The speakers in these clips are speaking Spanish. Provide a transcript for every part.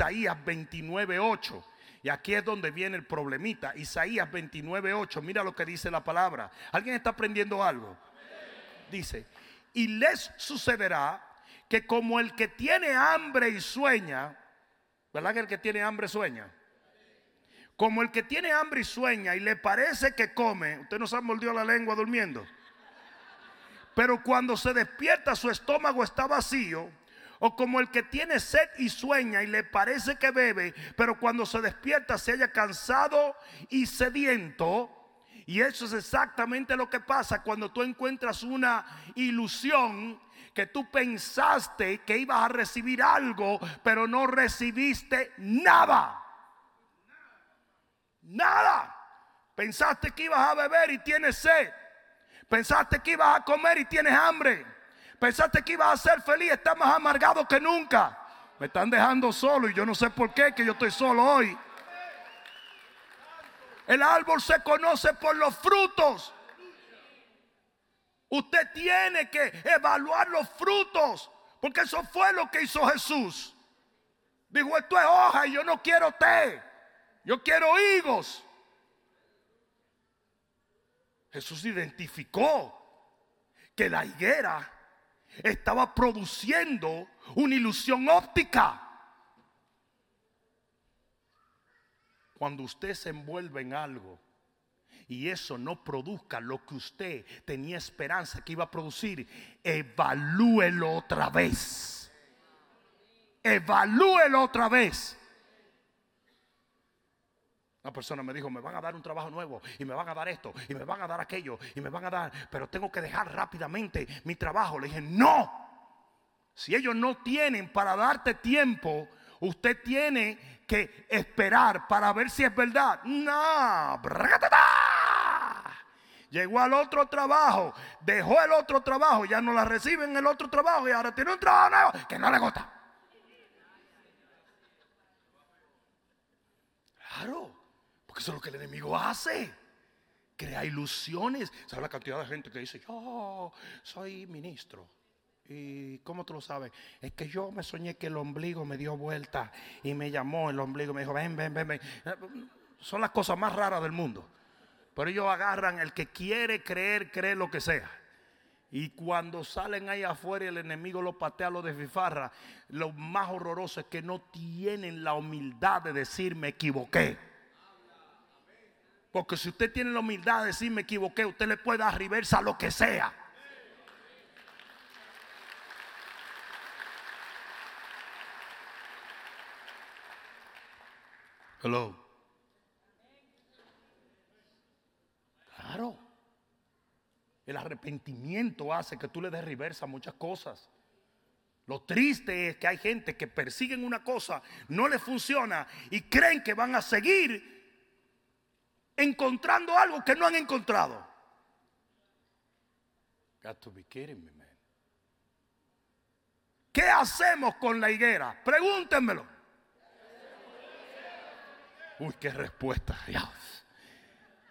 Isaías 29.8. Y aquí es donde viene el problemita. Isaías 29.8. Mira lo que dice la palabra. ¿Alguien está aprendiendo algo? Dice, y les sucederá que como el que tiene hambre y sueña, ¿verdad que el que tiene hambre sueña? Como el que tiene hambre y sueña y le parece que come, usted no se ha mordido la lengua durmiendo. Pero cuando se despierta su estómago está vacío. O como el que tiene sed y sueña y le parece que bebe, pero cuando se despierta se haya cansado y sediento. Y eso es exactamente lo que pasa cuando tú encuentras una ilusión que tú pensaste que ibas a recibir algo, pero no recibiste nada. Nada. Pensaste que ibas a beber y tienes sed. Pensaste que ibas a comer y tienes hambre. Pensaste que ibas a ser feliz, estás más amargado que nunca. Me están dejando solo y yo no sé por qué que yo estoy solo hoy. El árbol se conoce por los frutos. Usted tiene que evaluar los frutos, porque eso fue lo que hizo Jesús. Dijo, esto es hoja y yo no quiero té. Yo quiero higos. Jesús identificó que la higuera estaba produciendo una ilusión óptica. Cuando usted se envuelve en algo y eso no produzca lo que usted tenía esperanza que iba a producir, evalúelo otra vez. Evalúelo otra vez. Una persona me dijo, me van a dar un trabajo nuevo y me van a dar esto y me van a dar aquello y me van a dar, pero tengo que dejar rápidamente mi trabajo. Le dije, no. Si ellos no tienen para darte tiempo, usted tiene que esperar para ver si es verdad. No. Llegó al otro trabajo, dejó el otro trabajo, ya no la recibe en el otro trabajo y ahora tiene un trabajo nuevo que no le gusta. Claro. Eso es lo que el enemigo hace. Crea ilusiones. ¿Sabe la cantidad de gente que dice, yo soy ministro? ¿Y cómo tú lo sabes? Es que yo me soñé que el ombligo me dio vuelta y me llamó el ombligo, me dijo, ven, ven, ven. Son las cosas más raras del mundo. Pero ellos agarran el que quiere creer, cree lo que sea. Y cuando salen ahí afuera y el enemigo lo patea, lo desfifarra, lo más horroroso es que no tienen la humildad de decir me equivoqué. Porque si usted tiene la humildad de decir me equivoqué, usted le puede dar reversa a lo que sea. Hello. Claro. El arrepentimiento hace que tú le des reversa a muchas cosas. Lo triste es que hay gente que persiguen una cosa, no le funciona y creen que van a seguir encontrando algo que no han encontrado. ¿Qué hacemos con la higuera? Pregúntenmelo. Uy, qué respuesta.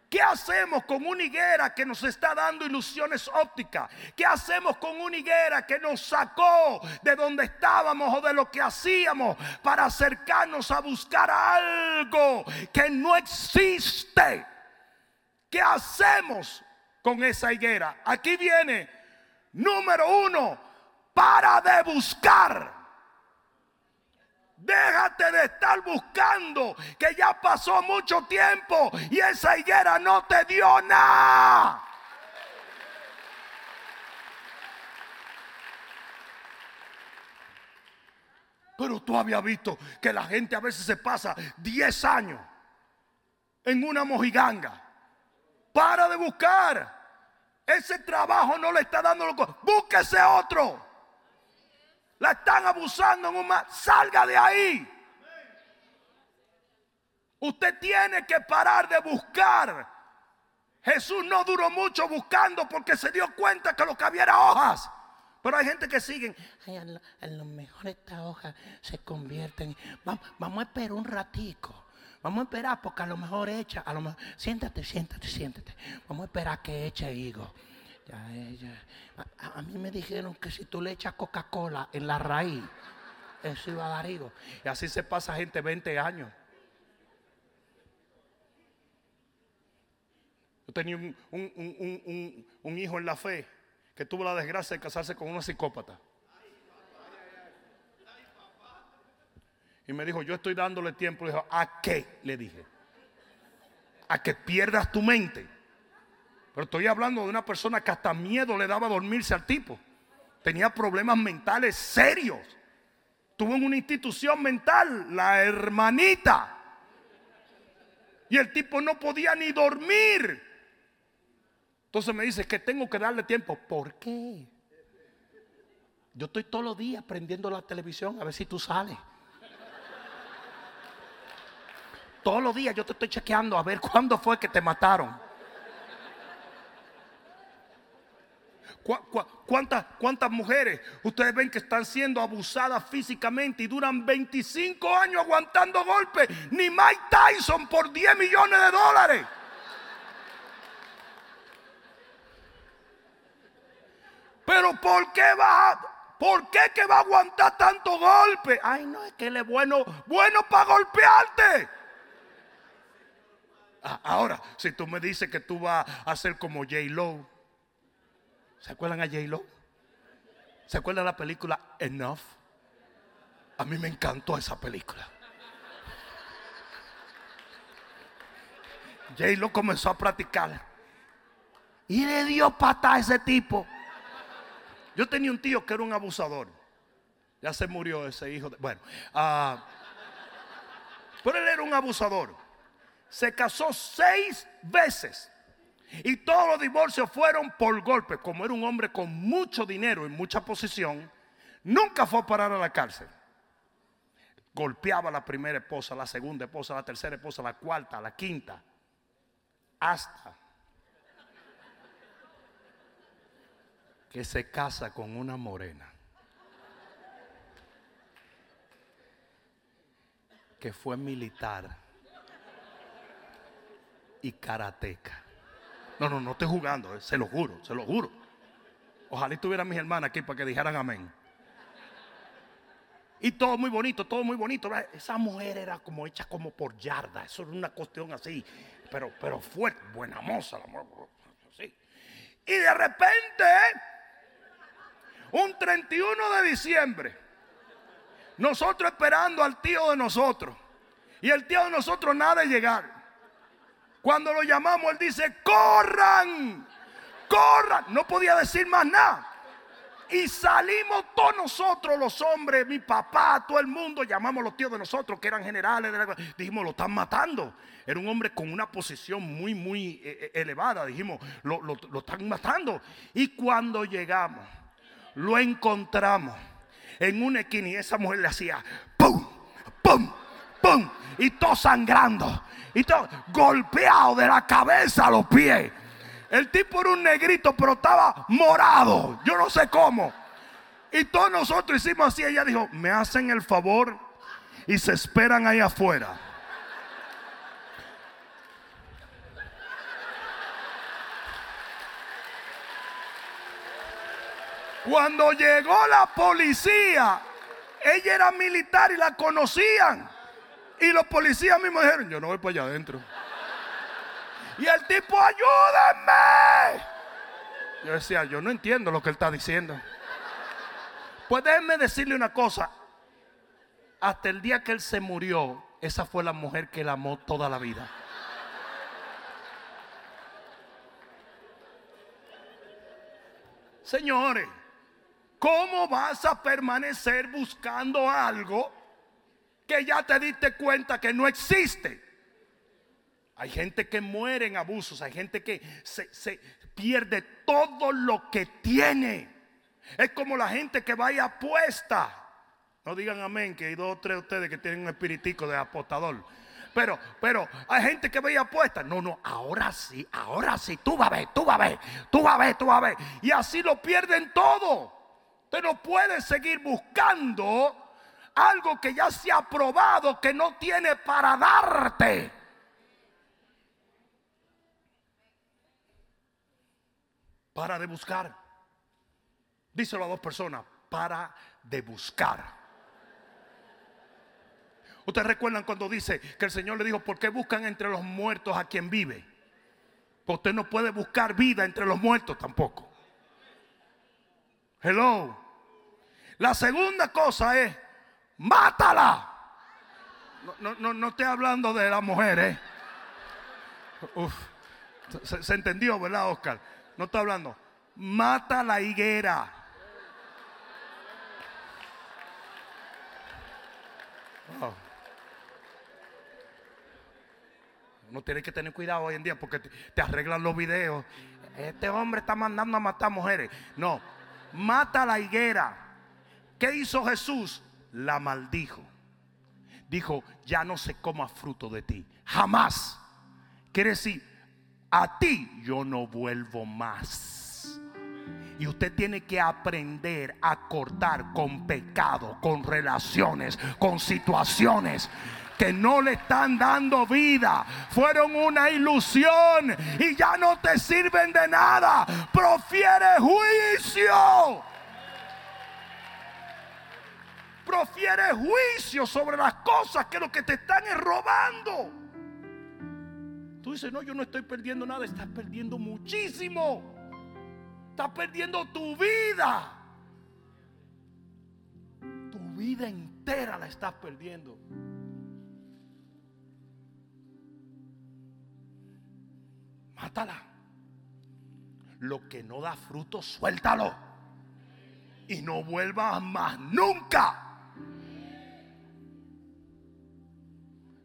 ¿Qué hacemos con una higuera que nos está dando ilusiones ópticas? ¿Qué hacemos con una higuera que nos sacó de donde estábamos o de lo que hacíamos para acercarnos a buscar algo que no existe? ¿Qué hacemos con esa higuera? Aquí viene, número uno, para de buscar. De estar buscando que ya pasó mucho tiempo y esa higuera no te dio nada. Pero tú habías visto que la gente a veces se pasa 10 años en una mojiganga. Para de buscar. Ese trabajo no le está dando lo Búsquese otro la están abusando en un mar, salga de ahí. Usted tiene que parar de buscar. Jesús no duró mucho buscando porque se dio cuenta que lo que había era hojas. Pero hay gente que sigue. a, lo, mejor esta hoja se convierte en. Vamos, a esperar un ratico. Vamos a esperar porque a lo mejor echa. A lo mejor, siéntate, siéntate, siéntate. Vamos a esperar que eche higo. A, mí me dijeron que si tú le echas Coca-Cola en la raíz, he sido alarido. Y así se pasa gente 20 años. Yo tenía un, un, hijo en la fe que tuvo la desgracia de casarse con una psicópata. Y me dijo, yo estoy dándole tiempo. Le dijo, ¿a qué? Le dije. A que pierdas tu mente. Pero estoy hablando de una persona que hasta miedo le daba a dormirse al tipo. Tenía problemas mentales serios. Tuvo en una institución mental, la hermanita. Y el tipo no podía ni dormir. Entonces me dice que tengo que darle tiempo. ¿Por qué? Yo estoy todos los días prendiendo la televisión a ver si tú sales. Todos los días yo te estoy chequeando a ver cuándo fue que te mataron. ¿Cuántas, ¿Cuántas mujeres ustedes ven que están siendo abusadas físicamente y duran 25 años aguantando golpes? Ni Mike Tyson por 10 millones de dólares. Pero ¿por qué va ¿Por qué que va a aguantar tanto golpe? Ay, no, es que él es bueno, bueno para golpearte. Ah, ahora, si tú me dices que tú vas a ser como J. Lo, ¿se acuerdan a J. Lo? ¿Se acuerdan de la película Enough? A mí me encantó esa película. J. Lo comenzó a practicar y le dio pata a ese tipo. Yo tenía un tío que era un abusador. Ya se murió ese hijo. bueno, uh, pero él era un abusador se casó seis veces. Y todos los divorcios fueron por golpe. Como era un hombre con mucho dinero y mucha posición, nunca fue a parar a la cárcel. Golpeaba a la primera esposa, la segunda esposa, la tercera esposa, la cuarta, la quinta. Hasta que se casa con una morena. Que fue militar y karateca. No, no, no estoy jugando, eh, se lo juro, se lo juro. Ojalá estuvieran mis hermanas aquí para que dijeran amén. Y todo muy bonito, todo muy bonito. Esa mujer era como hecha como por yarda. Eso era una cuestión así. Pero, pero fuerte, buena moza. así. Y de repente, un 31 de diciembre, nosotros esperando al tío de nosotros. Y el tío de nosotros nada de. Cuando lo llamamos, él dice, corran, corran. No podía decir más nada. Y salimos todos nosotros, los hombres, mi papá, todo el mundo, llamamos a los tíos de nosotros, que eran generales. dijimos, lo están matando. Era un hombre con una posición muy, muy eh, eh, elevada. Dijimos, lo, lo están matando. Y cuando llegamos, lo encontramos en una esquina y esa mujer le hacía, ¡pum! ¡pum! ¡pum! Y todo sangrando y todo golpeado de la cabeza a los pies. El tipo era un negrito, pero estaba morado. Yo no sé cómo. Y todos nosotros hicimos así. Ella dijo, me hacen el favor y se esperan ahí afuera. Cuando llegó la policía, ella era militar y la conocían. Y los policías mismos dijeron, yo no voy para allá adentro. Y el tipo, ayúdenme. Yo decía, yo no entiendo lo que él está diciendo. Pues déjenme decirle una cosa. Hasta el día que él se murió, esa fue la mujer que él amó toda la vida. Señores, ¿cómo vas a permanecer buscando algo que ya te diste cuenta que no existe. Hay gente que muere en abusos, hay gente que se, pierde todo lo que tiene. Es como la gente que va y apuesta. No digan amén, que hay dos o tres de ustedes que tienen un espiritico de apostador. Pero, pero hay gente que ve y apuesta. No, no, ahora sí, ahora sí, tú vas a ver, tú vas a ver, tú vas a ver, tú vas a ver. Y así lo pierden todo. Usted no puede seguir buscando algo que ya se ha probado que no tiene para darte. Para de buscar. Díselo a dos personas, para de buscar. Ustedes recuerdan cuando dice que el Señor le dijo, ¿por qué buscan entre los muertos a quien vive? Pues usted no puede buscar vida entre los muertos tampoco. Hello. La segunda cosa es, mátala. No, no, no, estoy hablando de la mujer, ¿eh? Se, entendió, ¿verdad, Oscar? No estoy hablando. Mata la higuera. Uno tiene que tener cuidado hoy en día porque te, arreglan los videos. Este hombre está mandando a matar mujeres. No, mata la higuera. ¿Qué hizo Jesús? La maldijo. Dijo, ya no se coma fruto de ti. Jamás. Quiere decir, a ti yo no vuelvo más. Y usted tiene que aprender a cortar con pecado, con relaciones, con situaciones que no le están dando vida. Fueron una ilusión y ya no te sirven de nada. Profiere juicio. Profiere juicio sobre las cosas que lo que te están es robando. Tú dices, no, yo no estoy perdiendo nada. Estás perdiendo muchísimo. Estás perdiendo tu vida. Tu vida entera la estás perdiendo. mátala. Lo que no da fruto, suéltalo. Y no vuelvas más nunca.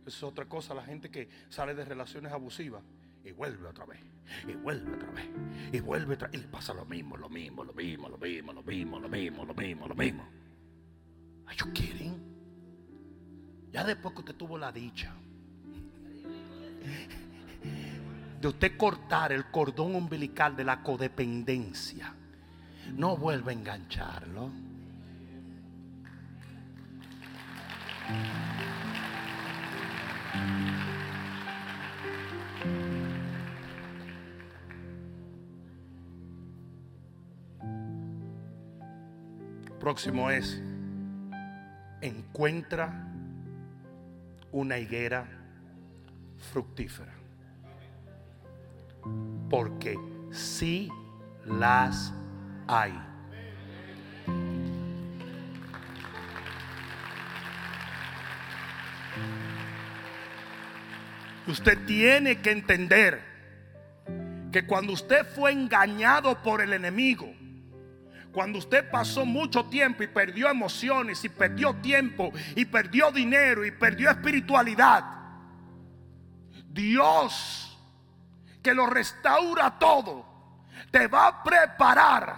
Es otra cosa, la gente que sale de relaciones abusivas y vuelve otra vez, y vuelve otra vez, y vuelve otra vez, y le pasa lo mismo, lo mismo, lo mismo, lo mismo, lo mismo, lo mismo, lo mismo, lo mismo. Are? Ya después que usted tuvo la dicha de usted cortar el cordón umbilical de la codependencia, no vuelve a engancharlo. Próximo es, encuentra una higuera fructífera porque sí las hay. Usted tiene que entender que cuando usted fue engañado por el enemigo, cuando usted pasó mucho tiempo y perdió emociones y perdió tiempo y perdió dinero y perdió espiritualidad, Dios que lo restaura todo, te va a preparar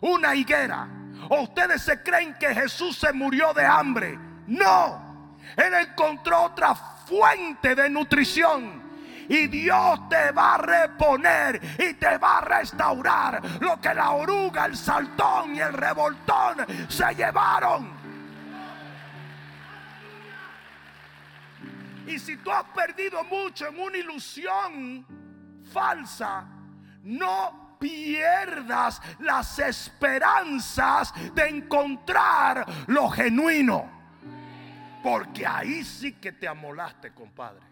una higuera. ¿O ustedes se creen que Jesús se murió de hambre? No, Él encontró otra fuente de nutrición. Y Dios te va a reponer y te va a restaurar lo que la oruga, el saltón y el revoltón se llevaron. Y si tú has perdido mucho en una ilusión, falsa, no pierdas las esperanzas de encontrar lo genuino. Porque ahí sí que te amolaste, compadre.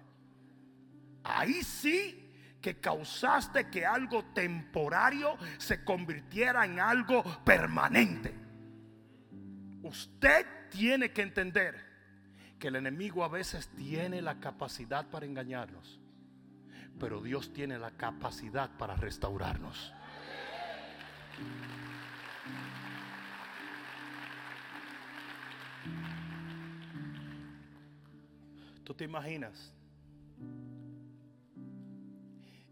Ahí sí que causaste que algo temporario se convirtiera en algo permanente. Usted tiene que entender que el enemigo a veces tiene la capacidad para engañarnos pero Dios tiene la capacidad para restaurarnos. ¿Tú te imaginas?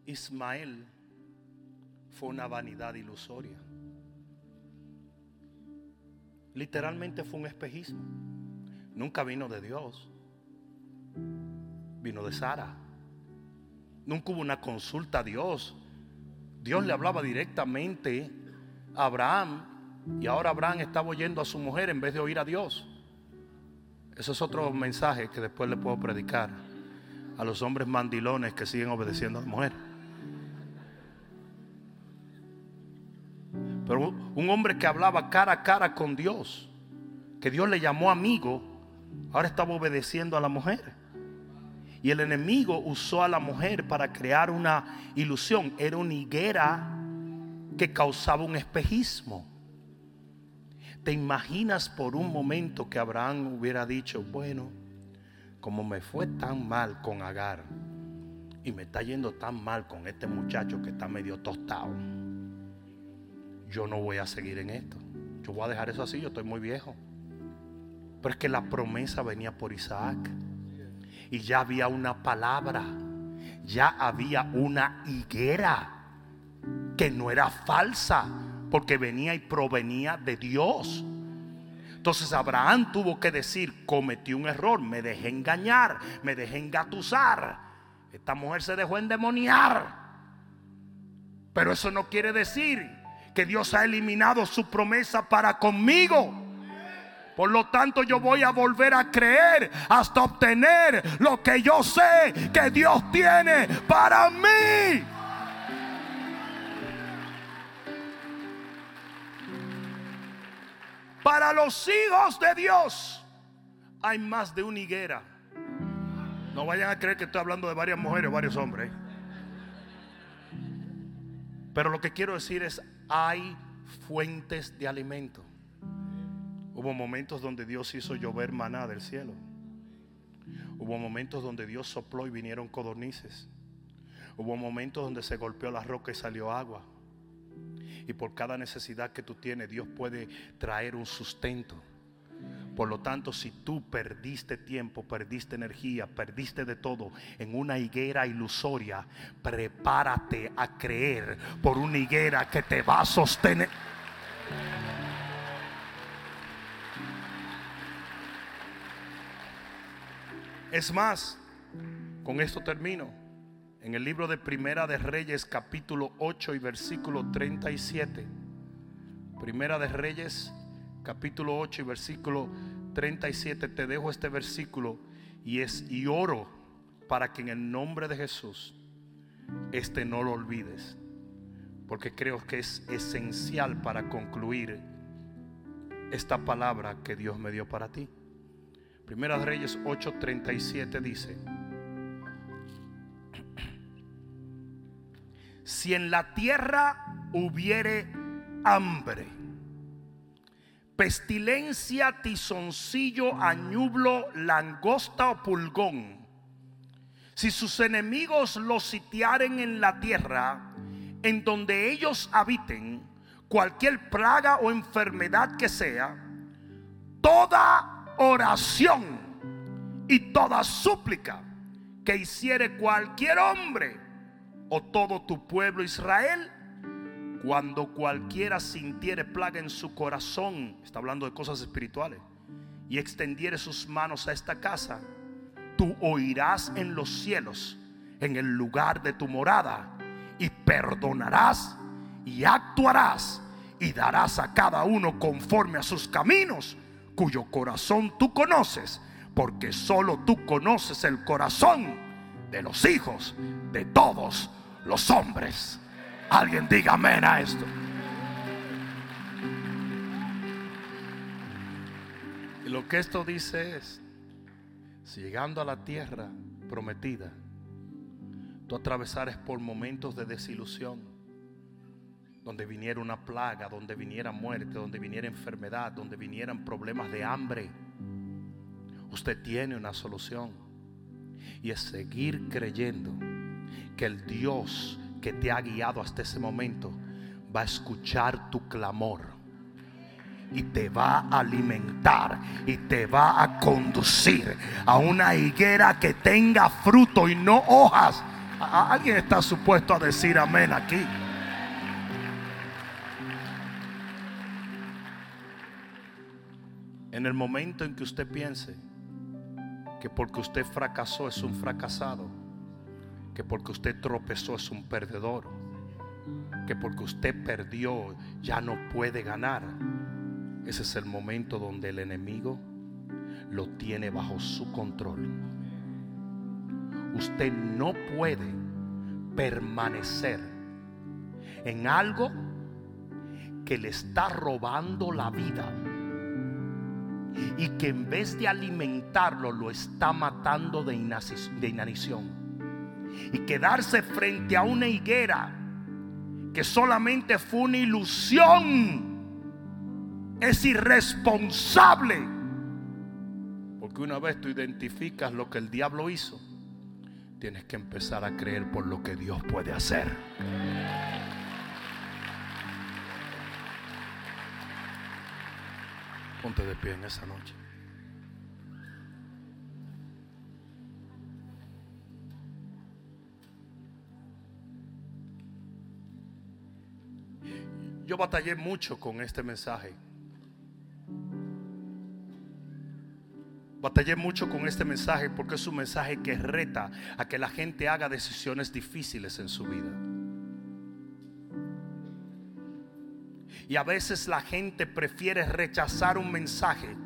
Ismael fue una vanidad ilusoria. Literalmente fue un espejismo. Nunca vino de Dios. Vino de Sara. Nunca hubo una consulta a Dios. Dios le hablaba directamente a Abraham y ahora Abraham estaba oyendo a su mujer en vez de oír a Dios. Eso es otro mensaje que después le puedo predicar a los hombres mandilones que siguen obedeciendo a la mujer. Pero un hombre que hablaba cara a cara con Dios, que Dios le llamó amigo, ahora estaba obedeciendo a la mujer. Y el enemigo usó a la mujer para crear una ilusión. Era una higuera que causaba un espejismo. ¿Te imaginas por un momento que Abraham hubiera dicho, bueno, como me fue tan mal con Agar y me está yendo tan mal con este muchacho que está medio tostado, yo no voy a seguir en esto. Yo voy a dejar eso así, yo estoy muy viejo. Pero es que la promesa venía por Isaac. Y ya había una palabra, ya había una higuera que no era falsa porque venía y provenía de Dios. Entonces Abraham tuvo que decir, cometí un error, me dejé engañar, me dejé engatusar. Esta mujer se dejó endemoniar. Pero eso no quiere decir que Dios ha eliminado su promesa para conmigo. Por lo tanto, yo voy a volver a creer hasta obtener lo que yo sé que Dios tiene para mí. Para los hijos de Dios hay más de una higuera. No vayan a creer que estoy hablando de varias mujeres o varios hombres. Pero lo que quiero decir es, hay fuentes de alimento. Hubo momentos donde Dios hizo llover maná del cielo. Hubo momentos donde Dios sopló y vinieron codornices. Hubo momentos donde se golpeó la roca y salió agua. Y por cada necesidad que tú tienes, Dios puede traer un sustento. Por lo tanto, si tú perdiste tiempo, perdiste energía, perdiste de todo en una higuera ilusoria, prepárate a creer por una higuera que te va a sostener. Es más, con esto termino en el libro de Primera de Reyes capítulo 8 y versículo 37. Primera de Reyes capítulo 8 y versículo 37. Te dejo este versículo y es y oro para que en el nombre de Jesús este no lo olvides. Porque creo que es esencial para concluir esta palabra que Dios me dio para ti. Primera Reyes 8:37 dice, si en la tierra hubiere hambre, pestilencia, tizoncillo, añublo, langosta o pulgón, si sus enemigos los sitiaren en la tierra, en donde ellos habiten, cualquier plaga o enfermedad que sea, toda oración y toda súplica que hiciere cualquier hombre, o todo tu pueblo Israel, cuando cualquiera sintiere plaga en su corazón, está hablando de cosas espirituales, y extendiere sus manos a esta casa, tú oirás en los cielos, en el lugar de tu morada, y perdonarás y actuarás y darás a cada uno conforme a sus caminos, cuyo corazón tú conoces, porque solo tú conoces el corazón de los hijos de todos los hombres. Alguien diga amén a esto. Y lo que esto dice es, si llegando a la tierra prometida, tú atravesares por momentos de desilusión, donde viniera una plaga, donde viniera muerte, donde viniera enfermedad, donde vinieran problemas de hambre, usted tiene una solución. Y es seguir creyendo que el Dios que te ha guiado hasta ese momento va a escuchar tu clamor y te va a alimentar y te va a conducir a una higuera que tenga fruto y no hojas. ¿Alguien está supuesto a decir amén aquí? En el momento en que usted piense que porque usted fracasó es un fracasado, que porque usted tropezó es un perdedor, que porque usted perdió ya no puede ganar. Ese es el momento donde el enemigo lo tiene bajo su control. Usted no puede permanecer en algo que le está robando la vida y que en vez de alimentarlo lo está matando de, inanición. Y quedarse frente a una higuera que solamente fue una ilusión es irresponsable. Porque una vez tú identificas lo que el diablo hizo, tienes que empezar a creer por lo que Dios puede hacer. Ponte de pie en esa noche. Yo batallé mucho con este mensaje. Batallé mucho con este mensaje porque es un mensaje que reta a que la gente haga decisiones difíciles en su vida. Y a veces la gente prefiere rechazar un mensaje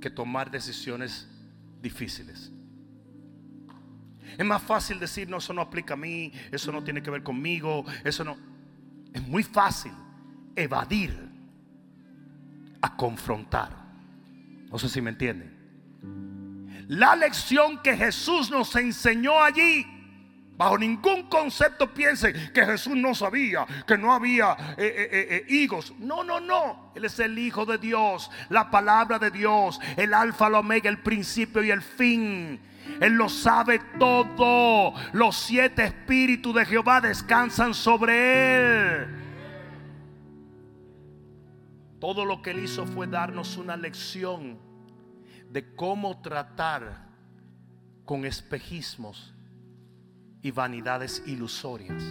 que tomar decisiones difíciles. Es más fácil decir, no, eso no aplica a mí, eso no tiene que ver conmigo, eso no... Es muy fácil evadir a confrontar. No sé si me entienden. La lección que Jesús nos enseñó allí Bajo ningún concepto piense que Jesús no sabía que no había eh, eh, eh, higos. No, no, no. Él es el Hijo de Dios, la palabra de Dios, el alfa, el omega, el principio y el fin. Él lo sabe todo. Los siete espíritus de Jehová descansan sobre él. Todo lo que él hizo fue darnos una lección de cómo tratar con espejismos y vanidades ilusorias.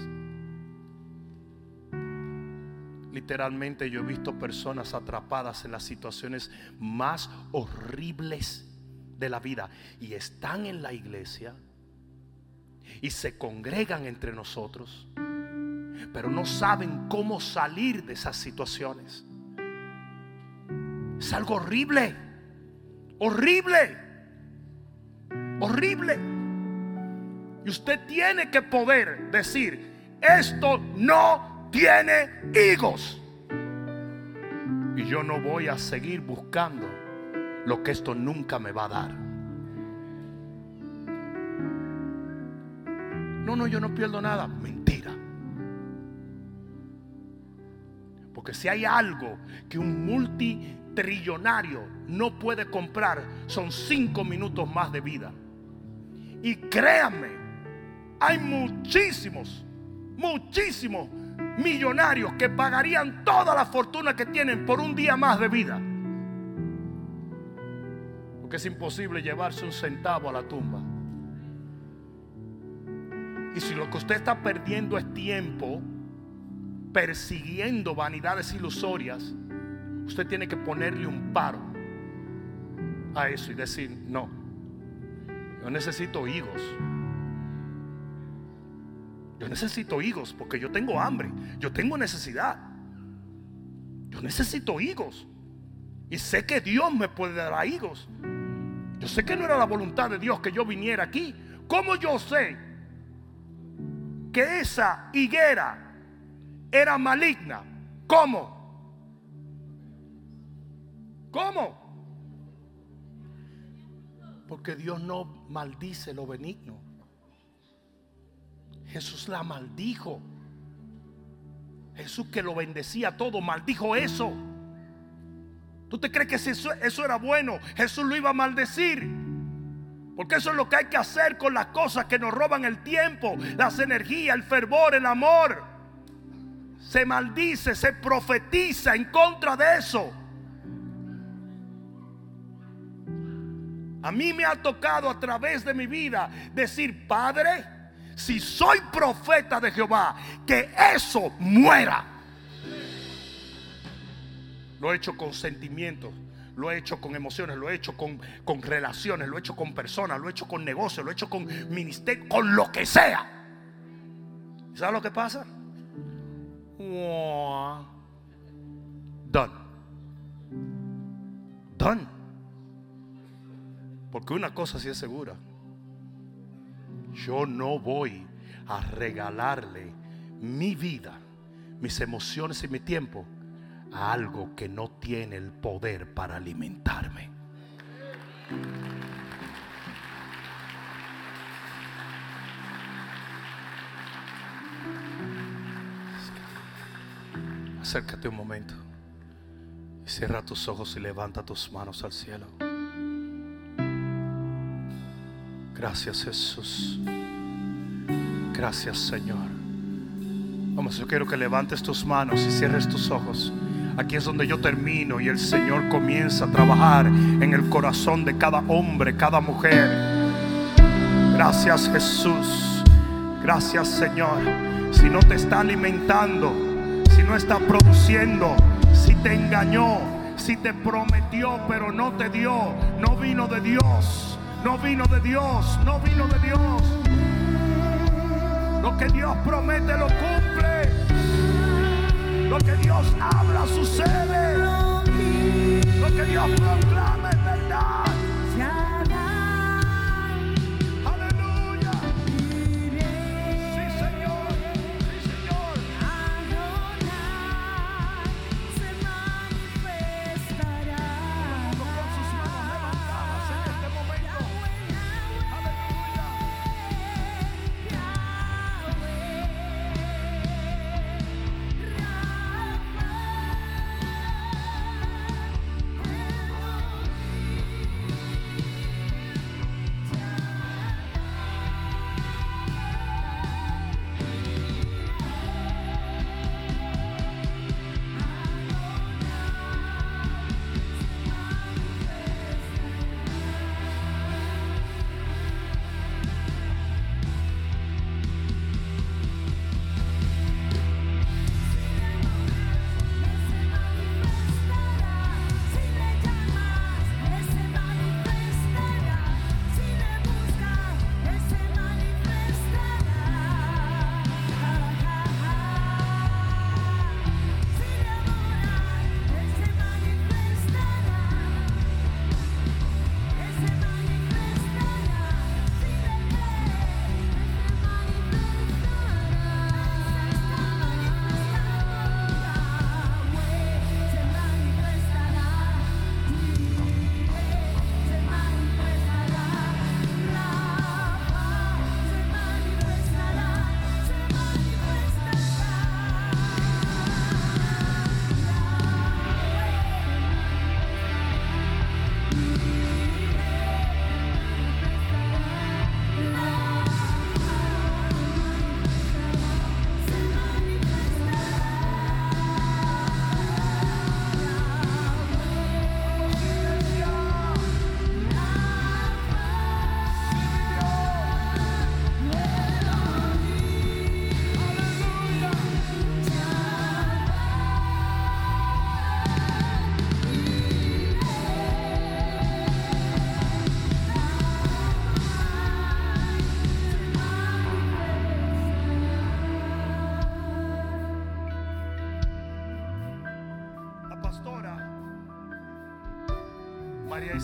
Literalmente yo he visto personas atrapadas en las situaciones más horribles de la vida y están en la iglesia y se congregan entre nosotros, pero no saben cómo salir de esas situaciones. Es algo horrible, horrible, horrible. Y usted tiene que poder decir, esto no tiene higos. Y yo no voy a seguir buscando lo que esto nunca me va a dar. No, no, yo no pierdo nada. Mentira. Porque si hay algo que un multitrillonario no puede comprar, son cinco minutos más de vida. Y créanme, hay muchísimos, muchísimos millonarios que pagarían toda la fortuna que tienen por un día más de vida. Porque es imposible llevarse un centavo a la tumba. Y si lo que usted está perdiendo es tiempo persiguiendo vanidades ilusorias, usted tiene que ponerle un paro a eso y decir, no, yo necesito higos. Yo necesito higos porque yo tengo hambre, yo tengo necesidad. Yo necesito higos. Y sé que Dios me puede dar higos. Yo sé que no era la voluntad de Dios que yo viniera aquí. ¿Cómo yo sé que esa higuera era maligna? ¿Cómo? ¿Cómo? Porque Dios no maldice lo benigno. Jesús la maldijo. Jesús que lo bendecía todo, maldijo eso. ¿Tú te crees que eso, eso era bueno? Jesús lo iba a maldecir. Porque eso es lo que hay que hacer con las cosas que nos roban el tiempo, las energías, el fervor, el amor. Se maldice, se profetiza en contra de eso. A mí me ha tocado a través de mi vida decir, Padre, si soy profeta de Jehová, que eso muera. Lo he hecho con sentimientos, lo he hecho con emociones, lo he hecho con, con relaciones, lo he hecho con personas, lo he hecho con negocios, lo he hecho con ministerio, con lo que sea. ¿Sabes lo que pasa? Done. Done. Porque una cosa sí es segura yo no voy a regalarle mi vida, mis emociones y mi tiempo a algo que no tiene el poder para alimentarme. Acércate un momento cierra tus ojos y levanta tus manos al cielo. Gracias Jesús. Gracias Señor. Vamos, yo quiero que levantes tus manos y cierres tus ojos. Aquí es donde yo termino y el Señor comienza a trabajar en el corazón de cada hombre, cada mujer. Gracias Jesús. Gracias Señor. Si no te está alimentando, si no está produciendo, si te engañó, si te prometió pero no te dio, no vino de Dios, no vino de Dios, no vino de Dios. Lo que Dios promete lo cumple. Lo que Dios habla sucede. Lo que Dios proclama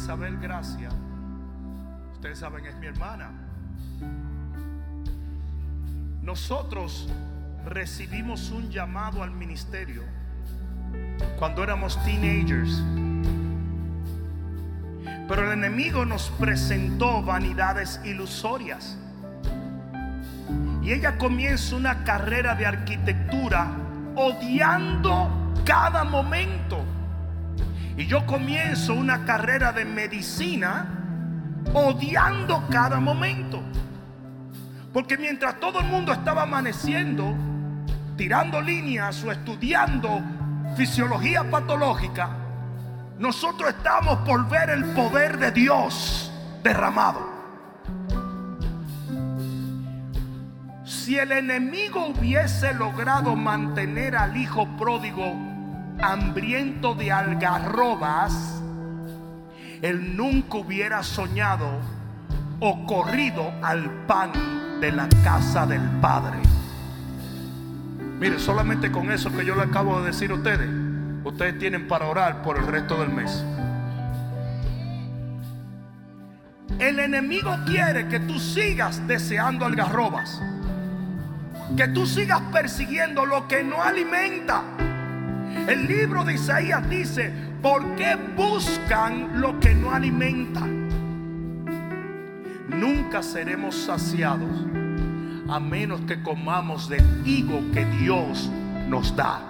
Isabel Gracia, ustedes saben, es mi hermana. Nosotros recibimos un llamado al ministerio cuando éramos teenagers. Pero el enemigo nos presentó vanidades ilusorias. Y ella comienza una carrera de arquitectura odiando cada momento. Y yo comienzo una carrera de medicina odiando cada momento. Porque mientras todo el mundo estaba amaneciendo, tirando líneas o estudiando fisiología patológica, nosotros estamos por ver el poder de Dios derramado. Si el enemigo hubiese logrado mantener al hijo pródigo hambriento de algarrobas, él nunca hubiera soñado o corrido al pan de la casa del Padre. Mire, solamente con eso que yo le acabo de decir a ustedes, ustedes tienen para orar por el resto del mes. El enemigo quiere que tú sigas deseando algarrobas. Que tú sigas persiguiendo lo que no alimenta. El libro de Isaías dice, ¿por qué buscan lo que no alimentan? Nunca seremos saciados a menos que comamos del higo que Dios nos da.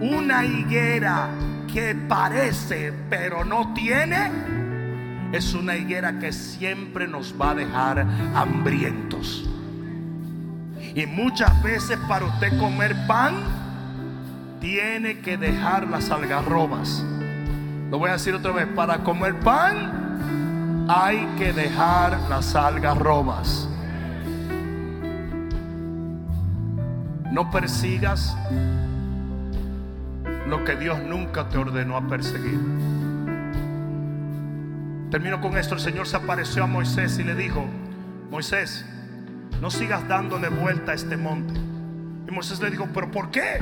Una higuera que parece pero no tiene es una higuera que siempre nos va a dejar hambrientos. Y muchas veces para usted comer pan, tiene que dejar las algarrobas. Lo voy a decir otra vez, para comer pan hay que dejar las algarrobas. No persigas lo que Dios nunca te ordenó a perseguir. Termino con esto. El Señor se apareció a Moisés y le dijo, Moisés, no sigas dándole vuelta a este monte. Y Moisés le dijo, pero ¿por qué?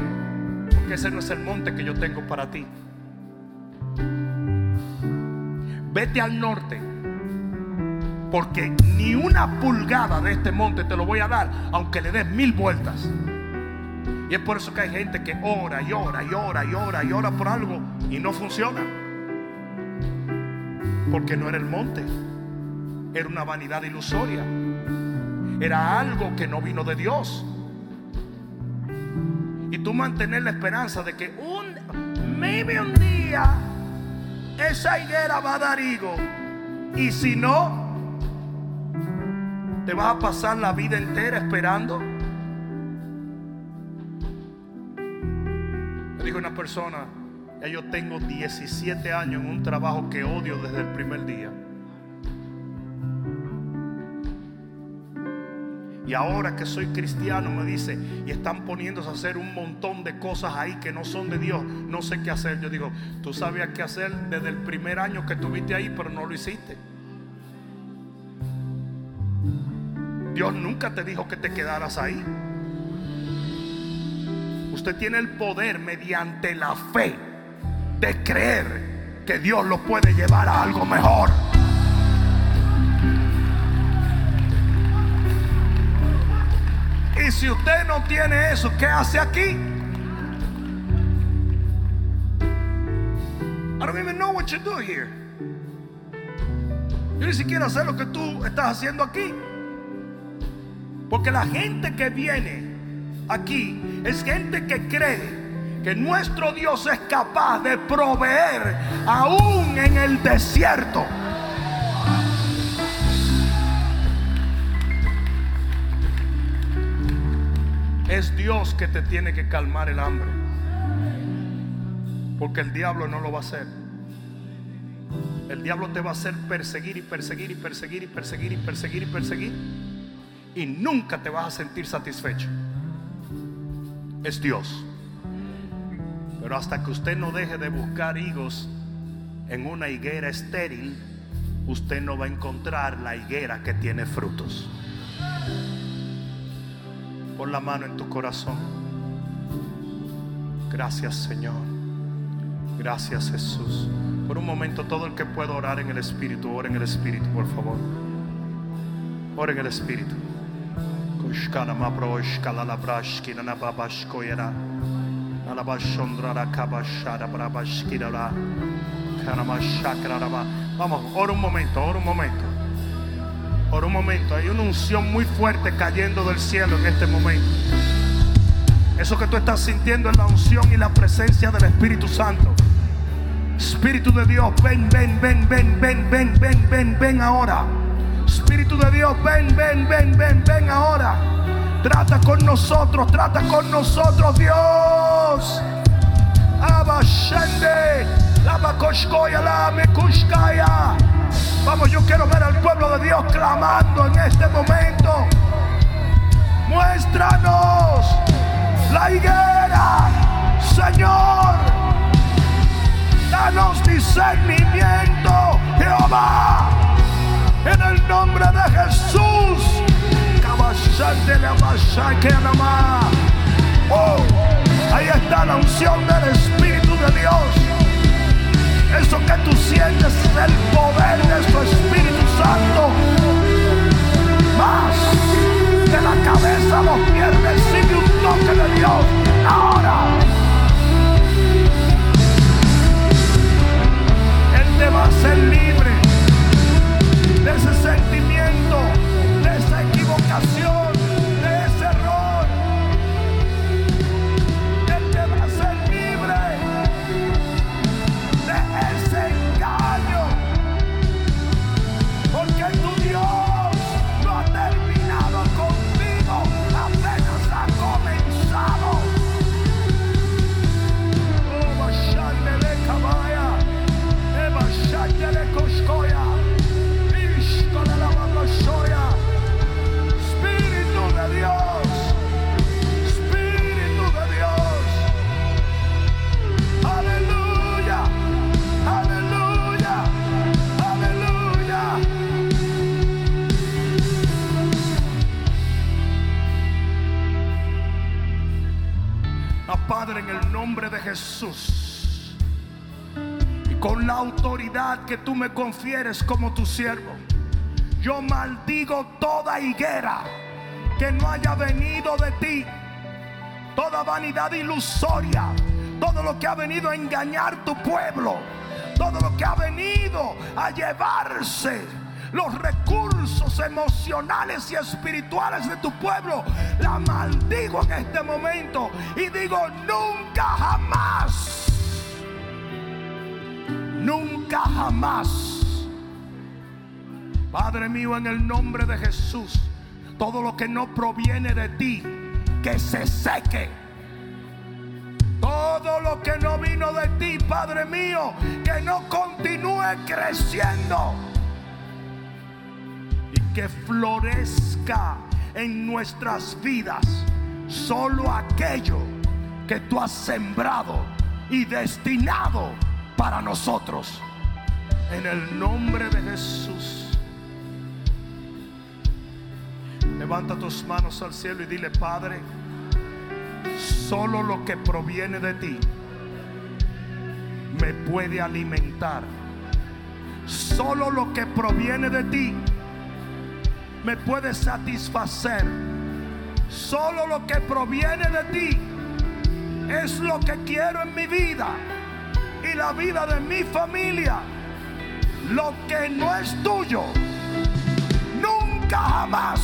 Porque ese no es el monte que yo tengo para ti. Vete al norte. Porque ni una pulgada de este monte te lo voy a dar, aunque le des mil vueltas. Y es por eso que hay gente que ora y ora y ora y ora y ora por algo y no funciona. Porque no era el monte, era una vanidad ilusoria era algo que no vino de Dios. Y tú mantener la esperanza de que un, maybe un día, esa higuera va a dar higo. Y si no, te vas a pasar la vida entera esperando. Me dijo una persona, ya yo tengo 17 años en un trabajo que odio desde el primer día. Y ahora que soy cristiano me dice, y están poniéndose a hacer un montón de cosas ahí que no son de Dios, no sé qué hacer. Yo digo, tú sabías qué hacer desde el primer año que estuviste ahí, pero no lo hiciste. Dios nunca te dijo que te quedaras ahí. Usted tiene el poder mediante la fe de creer que Dios lo puede llevar a algo mejor. Y si usted no tiene eso, ¿qué hace aquí? I don't even know what you do here. Yo ni siquiera sé lo que tú estás haciendo aquí. Porque la gente que viene aquí es gente que cree que nuestro Dios es capaz de proveer aún en el desierto. Es Dios que te tiene que calmar el hambre. Porque el diablo no lo va a hacer. El diablo te va a hacer perseguir y perseguir y perseguir y perseguir y perseguir y perseguir. Y nunca te vas a sentir satisfecho. Es Dios. Pero hasta que usted no deje de buscar higos en una higuera estéril, usted no va a encontrar la higuera que tiene frutos. La mano en tu corazón. Gracias Señor. Gracias Jesús. Por un momento todo el que pueda orar en el Espíritu, ora en el Espíritu, por favor. Ora en el Espíritu. Vamos, ora un momento, ora un momento. Por un momento, hay una unción muy fuerte cayendo del cielo en este momento. Eso que tú estás sintiendo es la unción y la presencia del Espíritu Santo. Espíritu de Dios, ven, ven, ven, ven, ven, ven, ven, ven, ven ahora. Espíritu de Dios, ven, ven, ven, ven, ven ahora. Trata con nosotros, trata con nosotros, Dios. Abashende, la mekushkaya. Vamos, yo quiero ver al pueblo de Dios clamando en este momento. Muéstranos la higuera, Señor. Danos discernimiento, Jehová. En el nombre de Jesús. Oh, ahí está la unción del Espíritu de Dios. Eso que tú sientes es el poder de su Espíritu Santo. Más de la cabeza los pies recibe un toque de Dios. Ahora. Él te va a ser libre de ese sentimiento Padre, en el nombre de Jesús. Y con la autoridad que tú me confieres como tu siervo. Yo maldigo toda higuera que no haya venido de ti. Toda vanidad ilusoria. Todo lo que ha venido a engañar tu pueblo. Todo lo que ha venido a llevarse los recursos emocionales y espirituales de tu pueblo. La maldigo en este momento y digo nunca jamás. Nunca jamás. Padre mío, en el nombre de Jesús, todo lo que no proviene de ti, que se seque. Todo lo que no vino de ti, Padre mío, que no continúe creciendo que florezca en nuestras vidas solo aquello que tú has sembrado y destinado para nosotros. En el nombre de Jesús. Levanta tus manos al cielo y dile, Padre, solo lo que proviene de ti me puede alimentar. Solo lo que proviene de ti me puede satisfacer. Solo lo que proviene de ti es lo que quiero en mi vida y la vida de mi familia. Lo que no es tuyo, nunca jamás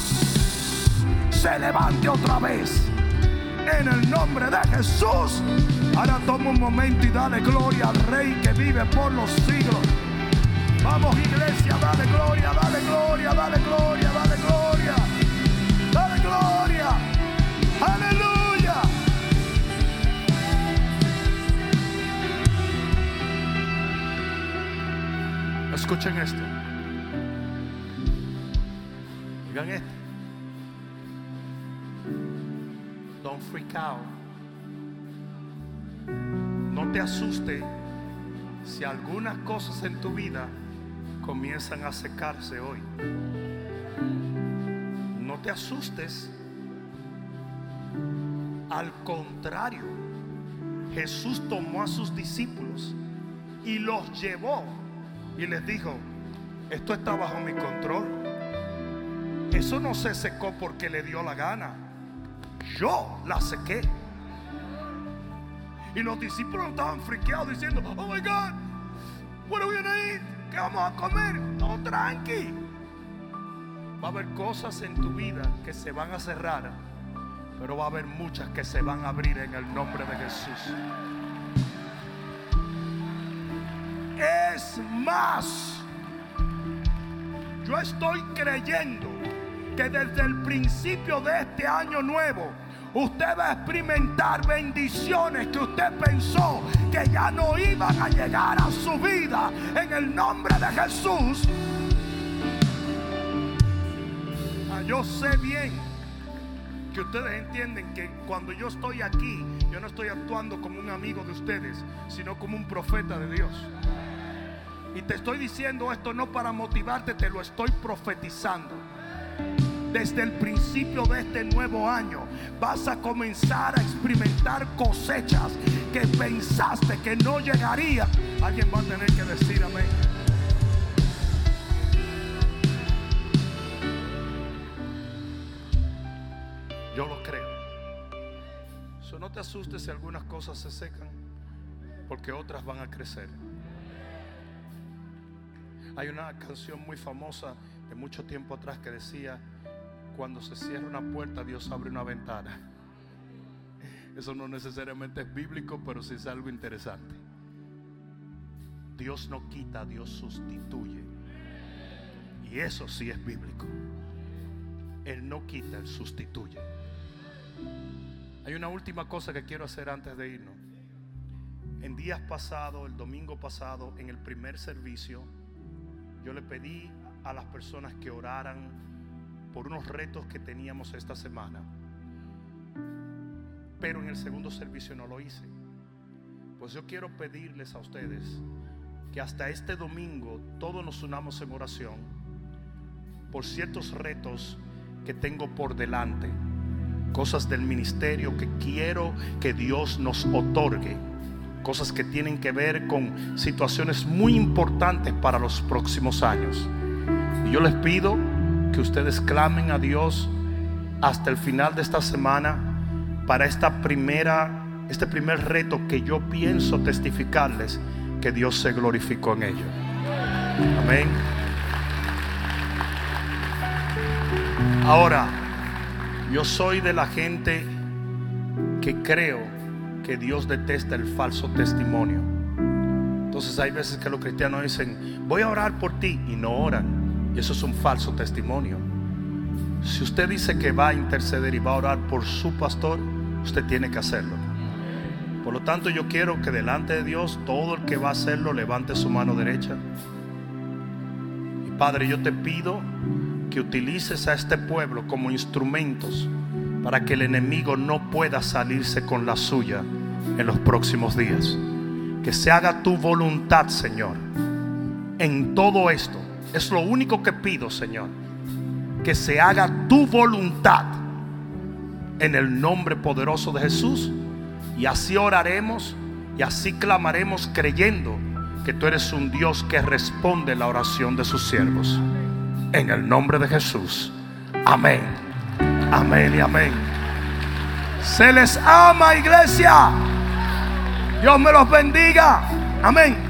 se levante otra vez. En el nombre de Jesús. Ahora toma un momento y dale gloria al Rey que vive por los siglos. Vamos iglesia, dale gloria, dale gloria, dale gloria. Escuchen esto. Digan esto. Don't freak out. No te asuste si algunas cosas en tu vida comienzan a secarse hoy. No te asustes. Al contrario, Jesús tomó a sus discípulos y los llevó y les dijo, esto está bajo mi control. Eso no se secó porque le dio la gana. Yo la sequé. Y los discípulos estaban friqueados diciendo, oh my God, what are we gonna eat? ¿Qué vamos a comer? No, tranqui. Va a haber cosas en tu vida que se van a cerrar, pero va a haber muchas que se van a abrir en el nombre de Jesús. Más, yo estoy creyendo que desde el principio de este año nuevo, usted va a experimentar bendiciones que usted pensó que ya no iban a llegar a su vida en el nombre de Jesús. Ah, yo sé bien que ustedes entienden que cuando yo estoy aquí, yo no estoy actuando como un amigo de ustedes, sino como un profeta de Dios. Y te estoy diciendo esto no para motivarte, te lo estoy profetizando desde el principio de este nuevo año vas a comenzar a experimentar cosechas que pensaste que no llegarían. Alguien va a tener que decir amén. Yo lo creo. So, no te asustes si algunas cosas se secan, porque otras van a crecer. Hay una canción muy famosa de mucho tiempo atrás que decía, cuando se cierra una puerta, Dios abre una ventana. Eso no necesariamente es bíblico, pero sí es algo interesante. Dios no quita, Dios sustituye. Y eso sí es bíblico. Él no quita, Él sustituye. Hay una última cosa que quiero hacer antes de irnos. En días pasados, el domingo pasado, en el primer servicio, yo le pedí a las personas que oraran por unos retos que teníamos esta semana. Pero en el segundo servicio no lo hice. Pues yo quiero pedirles a ustedes que hasta este domingo todos nos unamos en oración por ciertos retos que tengo por delante. cosas del ministerio que quiero que Dios nos otorgue, cosas que tienen que ver con situaciones muy importantes para los próximos años. Y yo les pido que ustedes clamen a Dios hasta el final de esta semana para esta primera este primer reto que yo pienso testificarles que Dios se glorificó en ello. Amén. Ahora, yo soy de la gente que creo que Dios detesta el falso testimonio. Entonces hay veces que los cristianos dicen, voy a orar por ti y no oran. Y eso es un falso testimonio. Si usted dice que va a interceder y va a orar por su pastor, usted tiene que hacerlo. Por lo tanto, yo quiero que delante de Dios todo el que va a hacerlo levante su mano derecha. Y Padre, yo te pido que utilices a este pueblo como instrumentos para que el enemigo no pueda salirse con la suya en los próximos días. Que se haga tu voluntad, Señor, en todo esto. Es lo único que pido, Señor. Que se haga tu voluntad en el nombre poderoso de Jesús. Y así oraremos y así clamaremos creyendo que tú eres un Dios que responde la oración de sus siervos. En el nombre de Jesús. Amén. Amén y amén. Se les ama, iglesia. Dios me los bendiga. Amén.